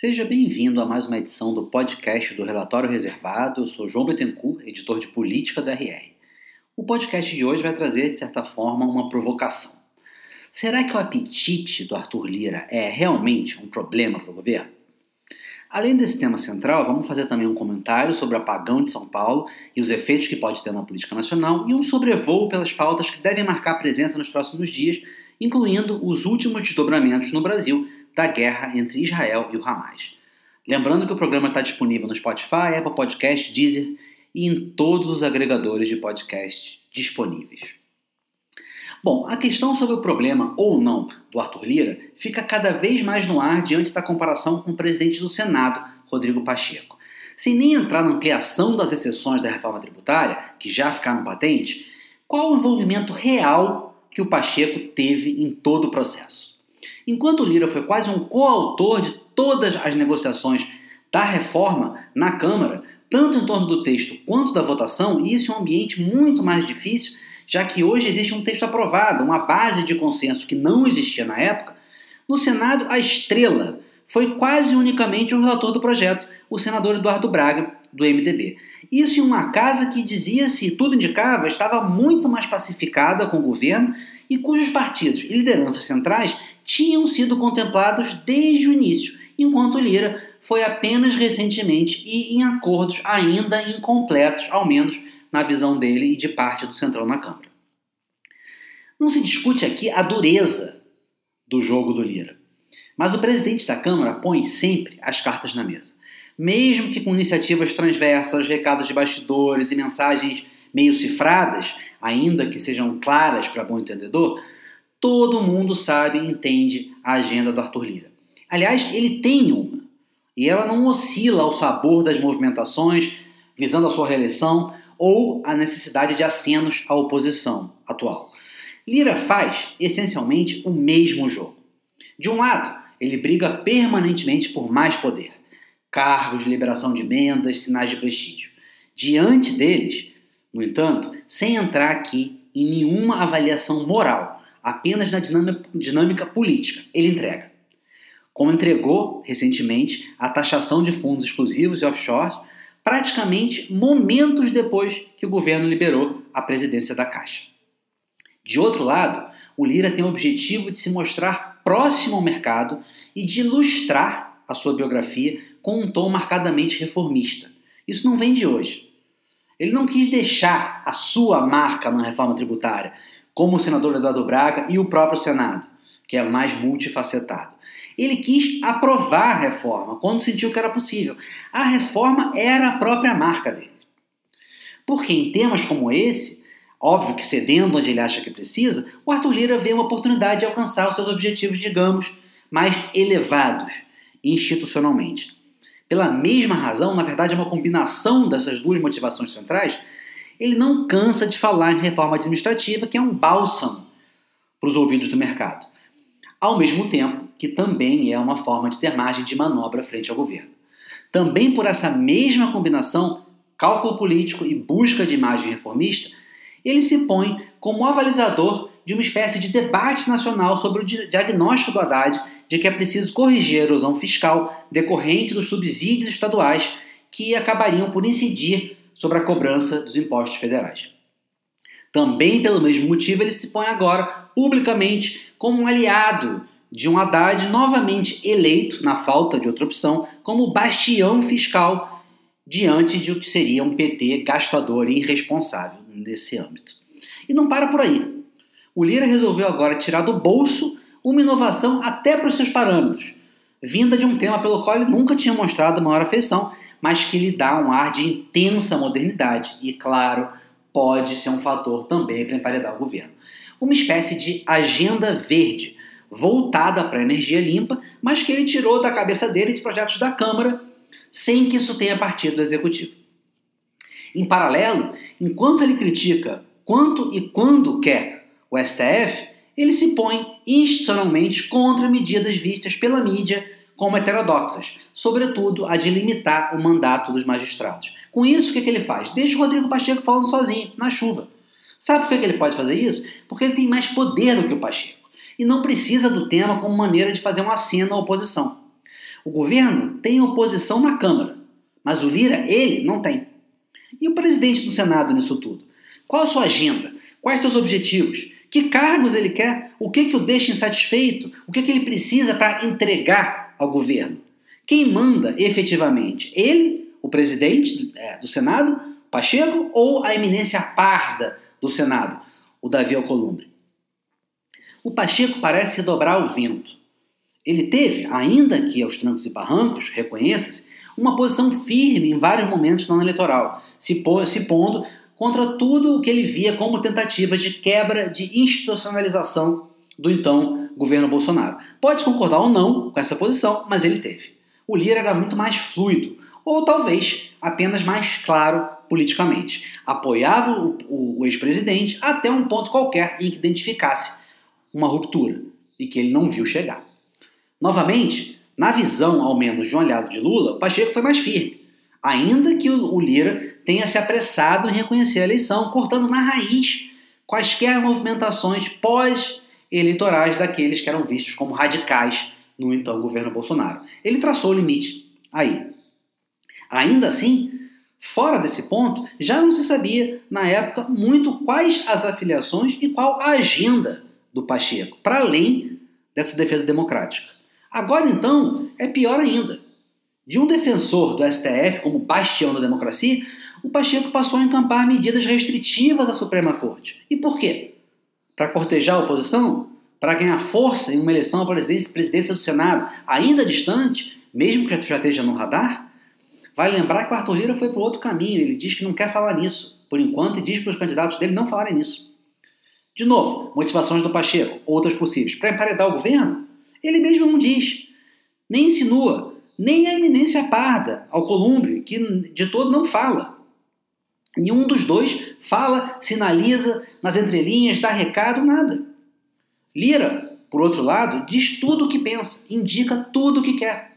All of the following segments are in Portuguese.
Seja bem-vindo a mais uma edição do podcast do Relatório Reservado. Eu sou João Bettencourt, editor de política da RR. O podcast de hoje vai trazer, de certa forma, uma provocação. Será que o apetite do Arthur Lira é realmente um problema para o governo? Além desse tema central, vamos fazer também um comentário sobre o apagão de São Paulo e os efeitos que pode ter na política nacional e um sobrevoo pelas pautas que devem marcar presença nos próximos dias, incluindo os últimos desdobramentos no Brasil da guerra entre Israel e o Hamas. Lembrando que o programa está disponível no Spotify, Apple Podcast, Deezer e em todos os agregadores de podcast disponíveis. Bom, a questão sobre o problema ou não do Arthur Lira fica cada vez mais no ar diante da comparação com o presidente do Senado, Rodrigo Pacheco. Sem nem entrar na ampliação das exceções da reforma tributária, que já ficaram patentes, qual o envolvimento real que o Pacheco teve em todo o processo? Enquanto Lira foi quase um coautor de todas as negociações da reforma na Câmara, tanto em torno do texto quanto da votação, isso é um ambiente muito mais difícil, já que hoje existe um texto aprovado, uma base de consenso que não existia na época. No Senado, a estrela foi quase unicamente o relator do projeto, o senador Eduardo Braga, do MDB. Isso em uma casa que dizia-se, tudo indicava, estava muito mais pacificada com o governo e cujos partidos e lideranças centrais tinham sido contemplados desde o início, enquanto Lira foi apenas recentemente e em acordos ainda incompletos, ao menos na visão dele e de parte do Centrão na Câmara. Não se discute aqui a dureza do jogo do Lira, mas o presidente da Câmara põe sempre as cartas na mesa. Mesmo que com iniciativas transversas, recados de bastidores e mensagens meio cifradas, ainda que sejam claras para bom entendedor, todo mundo sabe e entende a agenda do Arthur Lira. Aliás, ele tem uma, e ela não oscila ao sabor das movimentações visando a sua reeleição ou a necessidade de acenos à oposição atual. Lira faz, essencialmente, o mesmo jogo. De um lado, ele briga permanentemente por mais poder, cargos liberação de emendas, sinais de prestígio. Diante deles, no entanto, sem entrar aqui em nenhuma avaliação moral, apenas na dinâmica política, ele entrega. Como entregou recentemente a taxação de fundos exclusivos e offshore, praticamente momentos depois que o governo liberou a presidência da Caixa. De outro lado, o Lira tem o objetivo de se mostrar próximo ao mercado e de ilustrar a sua biografia com um tom marcadamente reformista. Isso não vem de hoje. Ele não quis deixar a sua marca na reforma tributária, como o senador Eduardo Braga e o próprio Senado, que é mais multifacetado. Ele quis aprovar a reforma quando sentiu que era possível. A reforma era a própria marca dele. Porque em temas como esse, óbvio que cedendo onde ele acha que precisa, o Arthur Lira vê uma oportunidade de alcançar os seus objetivos, digamos, mais elevados institucionalmente. Pela mesma razão, na verdade é uma combinação dessas duas motivações centrais, ele não cansa de falar em reforma administrativa, que é um bálsamo para os ouvidos do mercado. Ao mesmo tempo que também é uma forma de ter margem de manobra frente ao governo. Também por essa mesma combinação, cálculo político e busca de imagem reformista, ele se põe como avalizador de uma espécie de debate nacional sobre o diagnóstico do Haddad de que é preciso corrigir a erosão fiscal decorrente dos subsídios estaduais que acabariam por incidir sobre a cobrança dos impostos federais. Também pelo mesmo motivo, ele se põe agora publicamente como um aliado de um Haddad novamente eleito, na falta de outra opção, como bastião fiscal diante de o que seria um PT gastador e irresponsável nesse âmbito. E não para por aí. O Lira resolveu agora tirar do bolso uma inovação até para os seus parâmetros, vinda de um tema pelo qual ele nunca tinha mostrado maior afeição, mas que lhe dá um ar de intensa modernidade e, claro, pode ser um fator também para emparedar o governo. Uma espécie de agenda verde, voltada para a energia limpa, mas que ele tirou da cabeça dele de projetos da Câmara, sem que isso tenha partido do Executivo. Em paralelo, enquanto ele critica quanto e quando quer o STF, ele se põe institucionalmente contra medidas vistas pela mídia como heterodoxas, sobretudo a de limitar o mandato dos magistrados. Com isso, o que, que ele faz? Deixa o Rodrigo Pacheco falando sozinho, na chuva. Sabe por que, que ele pode fazer isso? Porque ele tem mais poder do que o Pacheco e não precisa do tema como maneira de fazer um aceno à oposição. O governo tem oposição na Câmara, mas o Lira, ele, não tem. E o presidente do Senado nisso tudo? Qual a sua agenda? Quais seus objetivos? Que cargos ele quer? O que, que o deixa insatisfeito? O que, que ele precisa para entregar ao governo? Quem manda efetivamente? Ele, o presidente é, do Senado, Pacheco, ou a eminência parda do Senado, o Davi Alcolumbre? O Pacheco parece dobrar o vento. Ele teve, ainda que aos trancos e barrancos, reconheça-se, uma posição firme em vários momentos no eleitoral, se pondo contra tudo o que ele via como tentativas de quebra de institucionalização do então governo Bolsonaro. Pode concordar ou não com essa posição, mas ele teve. O Lira era muito mais fluido, ou talvez apenas mais claro politicamente. Apoiava o, o, o ex-presidente até um ponto qualquer em que identificasse uma ruptura e que ele não viu chegar. Novamente, na visão, ao menos, de um aliado de Lula, o Pacheco foi mais firme, ainda que o Lira tenha se apressado em reconhecer a eleição, cortando na raiz quaisquer movimentações pós-eleitorais daqueles que eram vistos como radicais no então governo Bolsonaro. Ele traçou o limite aí. Ainda assim, fora desse ponto, já não se sabia na época muito quais as afiliações e qual a agenda do Pacheco, para além dessa defesa democrática. Agora, então, é pior ainda. De um defensor do STF como bastião da democracia, o Pacheco passou a encampar medidas restritivas à Suprema Corte. E por quê? Para cortejar a oposição? Para ganhar força em uma eleição à presidência, presidência do Senado ainda distante, mesmo que já esteja no radar? Vale lembrar que o Arthur Lira foi para outro caminho. Ele diz que não quer falar nisso, por enquanto, e diz para os candidatos dele não falarem nisso. De novo, motivações do Pacheco, outras possíveis. Para emparedar o governo? Ele mesmo não diz, nem insinua, nem a eminência parda, ao Columbre, que de todo não fala. Nenhum dos dois fala, sinaliza nas entrelinhas, dá recado, nada. Lira, por outro lado, diz tudo o que pensa, indica tudo o que quer.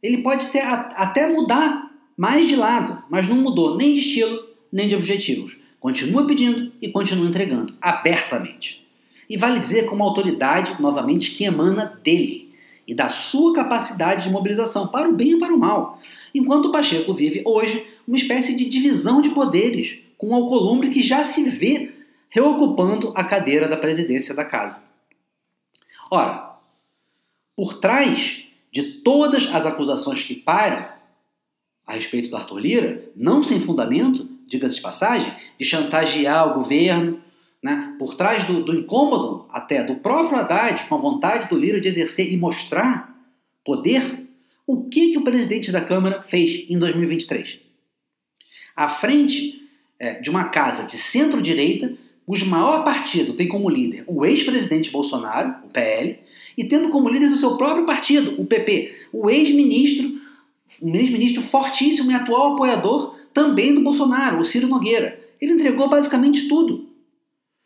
Ele pode ter, até mudar mais de lado, mas não mudou nem de estilo, nem de objetivos. Continua pedindo e continua entregando, abertamente. E vale dizer como autoridade, novamente, que emana dele e da sua capacidade de mobilização, para o bem e para o mal. Enquanto Pacheco vive hoje uma espécie de divisão de poderes, com o Alcolumbre que já se vê reocupando a cadeira da presidência da casa. Ora, por trás de todas as acusações que param a respeito do Arthur Lira, não sem fundamento, diga-se de passagem, de chantagear o governo, né, por trás do, do incômodo até do próprio Haddad, com a vontade do Lira de exercer e mostrar poder, o que, que o presidente da Câmara fez em 2023? À frente é, de uma casa de centro-direita, cujo maior partido tem como líder o ex-presidente Bolsonaro, o PL, e tendo como líder do seu próprio partido, o PP, o ex-ministro, um ex-ministro fortíssimo e atual apoiador também do Bolsonaro, o Ciro Nogueira. Ele entregou basicamente tudo.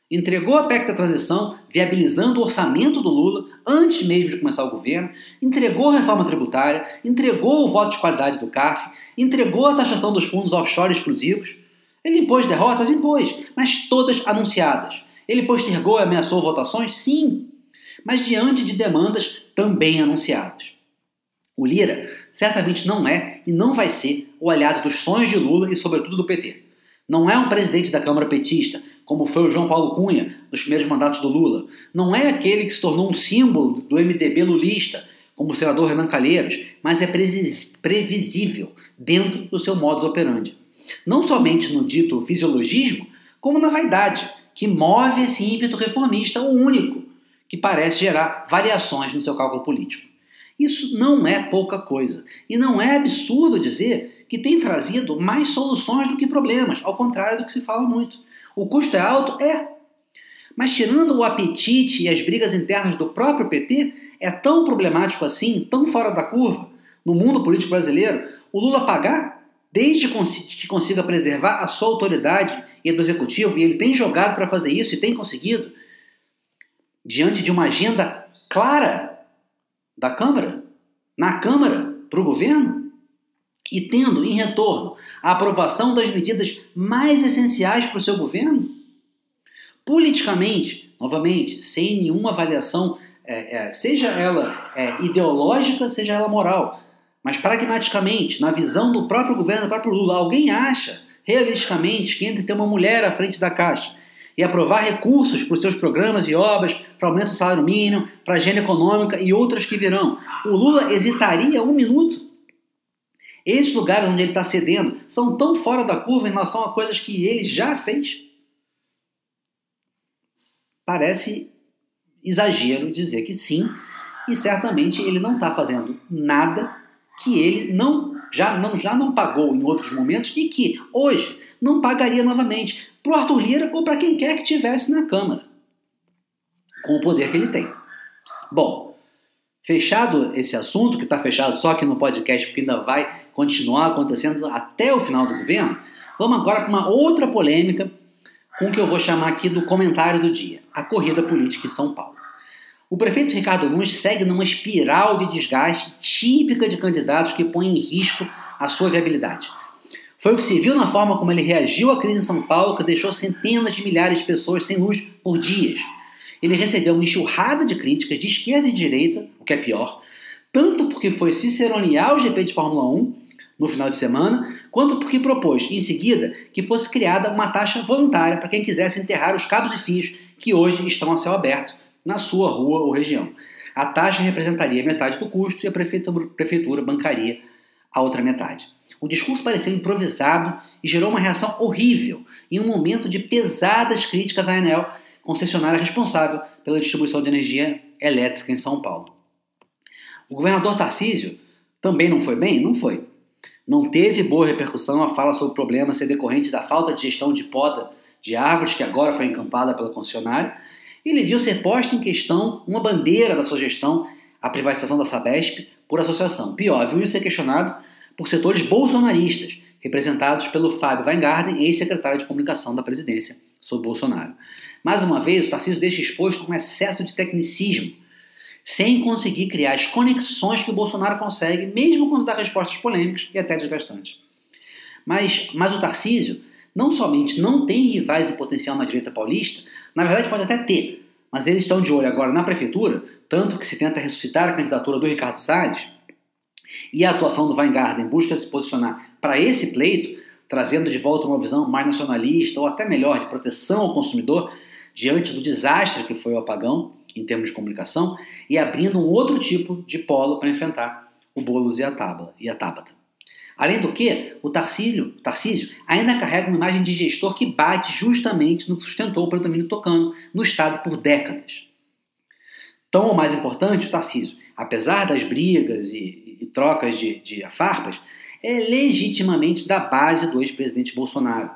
Entregou a PEC da transição, viabilizando o orçamento do Lula antes mesmo de começar o governo, entregou a reforma tributária, entregou o voto de qualidade do CAF, entregou a taxação dos fundos offshore exclusivos. Ele impôs derrotas? Impôs, mas todas anunciadas. Ele postergou e ameaçou votações? Sim, mas diante de demandas também anunciadas. O Lira certamente não é e não vai ser o aliado dos sonhos de Lula e, sobretudo, do PT. Não é um presidente da Câmara petista, como foi o João Paulo Cunha nos primeiros mandatos do Lula. Não é aquele que se tornou um símbolo do MDB lulista, como o senador Renan Calheiros, mas é previsível dentro do seu modus operandi. Não somente no dito fisiologismo, como na vaidade, que move esse ímpeto reformista, o único, que parece gerar variações no seu cálculo político. Isso não é pouca coisa, e não é absurdo dizer que tem trazido mais soluções do que problemas, ao contrário do que se fala muito. O custo é alto? É. Mas tirando o apetite e as brigas internas do próprio PT, é tão problemático assim, tão fora da curva, no mundo político brasileiro, o Lula pagar, desde que consiga preservar a sua autoridade e do executivo, e ele tem jogado para fazer isso e tem conseguido, diante de uma agenda clara da Câmara, na Câmara, para o governo, e tendo em retorno a aprovação das medidas mais essenciais para o seu governo? Politicamente, novamente, sem nenhuma avaliação, é, é, seja ela é, ideológica, seja ela moral, Mas pragmaticamente, na visão do próprio governo, do próprio Lula, alguém acha realisticamente que entre ter uma mulher à frente da Caixa e aprovar recursos para os seus programas e obras, para aumento do salário mínimo, para a agenda econômica e outras que virão, o Lula hesitaria um minuto? Esses lugares onde ele está cedendo são tão fora da curva em relação a coisas que ele já fez? Parece exagero dizer que sim, e certamente ele não está fazendo nada que ele não já não já não pagou em outros momentos e que hoje não pagaria novamente para o Arthur Lira ou para quem quer que tivesse na Câmara, com o poder que ele tem. Bom, fechado esse assunto, que está fechado só aqui no podcast, porque ainda vai continuar acontecendo até o final do governo, vamos agora para uma outra polêmica com o que eu vou chamar aqui do comentário do dia: a corrida política em São Paulo. O prefeito Ricardo Nunes segue numa espiral de desgaste típica de candidatos que põem em risco a sua viabilidade. Foi o que se viu na forma como ele reagiu à crise em São Paulo, que deixou centenas de milhares de pessoas sem luz por dias. Ele recebeu uma enxurrada de críticas de esquerda e de direita, o que é pior, tanto porque foi ciceronear o GP de Fórmula 1 no final de semana, quanto porque propôs, em seguida, que fosse criada uma taxa voluntária para quem quisesse enterrar os cabos e fios que hoje estão a céu aberto na sua rua ou região. A taxa representaria metade do custo e a prefeitura, prefeitura bancaria a outra metade. O discurso pareceu improvisado e gerou uma reação horrível em um momento de pesadas críticas à Enel, concessionária responsável pela distribuição de energia elétrica em São Paulo. O governador Tarcísio também não foi bem? Não foi. Não teve boa repercussão a fala sobre o problema ser decorrente da falta de gestão de poda de árvores, que agora foi encampada pela concessionária, ele viu ser posta em questão uma bandeira da sua gestão, a privatização da Sabesp, por associação. Pior, viu isso ser questionado por setores bolsonaristas, representados pelo Fábio Weingarten, ex-secretário de comunicação da presidência, sob Bolsonaro. Mais uma vez, o Tarcísio deixa exposto um excesso de tecnicismo, sem conseguir criar as conexões que o Bolsonaro consegue, mesmo quando dá respostas polêmicas e até desgastantes. Mas, mas o Tarcísio não somente não tem rivais e potencial na direita paulista, na verdade pode até ter, mas eles estão de olho agora na prefeitura, tanto que se tenta ressuscitar a candidatura do Ricardo Salles, e a atuação do Weingarten busca se posicionar para esse pleito, trazendo de volta uma visão mais nacionalista ou até melhor de proteção ao consumidor diante do desastre que foi o apagão em termos de comunicação e abrindo um outro tipo de polo para enfrentar o Boulos e a Tabata. E a Tabata. Além do que, o Tarcísio, Tarcísio ainda carrega uma imagem de gestor que bate justamente no que sustentou o predomínio tocando no Estado por décadas. Tão ou mais importante, o Tarcísio, apesar das brigas e, e trocas de, de farpas, é legitimamente da base do ex-presidente Bolsonaro.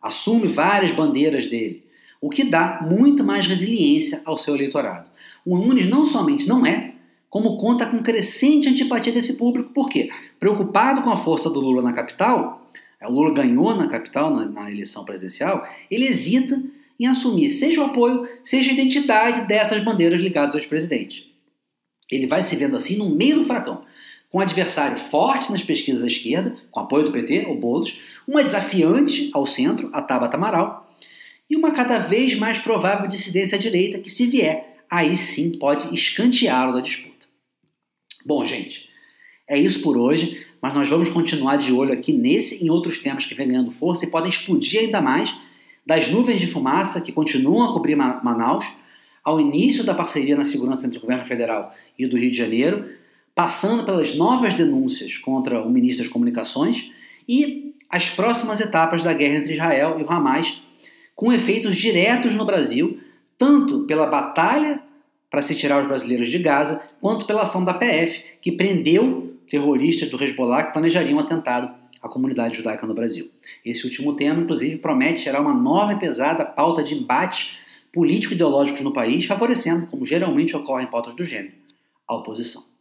Assume várias bandeiras dele, o que dá muito mais resiliência ao seu eleitorado. O Nunes não somente não é, como conta com crescente antipatia desse público. Por quê? Preocupado com a força do Lula na capital, é, o Lula ganhou na capital, na, na eleição presidencial, ele hesita em assumir seja o apoio, seja a identidade dessas bandeiras ligadas ao ex-presidente. Ele vai se vendo assim no meio do fracão, com um adversário forte nas pesquisas da esquerda, com apoio do PT, o Boulos, uma desafiante ao centro, a Tabata Amaral, e uma cada vez mais provável dissidência à direita que, se vier, aí sim pode escanteá-lo da disputa. Bom, gente, é isso por hoje, mas nós vamos continuar de olho aqui nesse e em outros temas que vem ganhando força e podem explodir ainda mais das nuvens de fumaça que continuam a cobrir Manaus, ao início da parceria na segurança entre o governo federal e do Rio de Janeiro, passando pelas novas denúncias contra o ministro das Comunicações e as próximas etapas da guerra entre Israel e o Hamas, com efeitos diretos no Brasil, tanto pela batalha para se tirar os brasileiros de Gaza, quanto pela ação da PF, que prendeu terroristas do Hezbollah que planejariam um atentado à comunidade judaica no Brasil. Esse último tema, inclusive, promete gerar uma nova e pesada pauta de embates político-ideológicos no país, favorecendo, como geralmente ocorre em pautas do gênero, a oposição.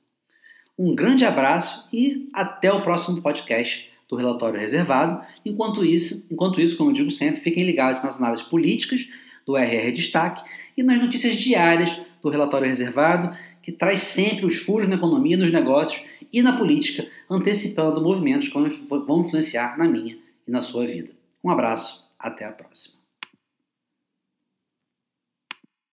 Um grande abraço e até o próximo podcast do Relatório Reservado. Enquanto isso, enquanto isso, como eu digo sempre, fiquem ligados nas análises políticas do RR Destaque e nas notícias diárias do relatório reservado, que traz sempre os furos na economia, nos negócios e na política, antecipando movimentos que vão influenciar na minha e na sua vida. Um abraço, até a próxima.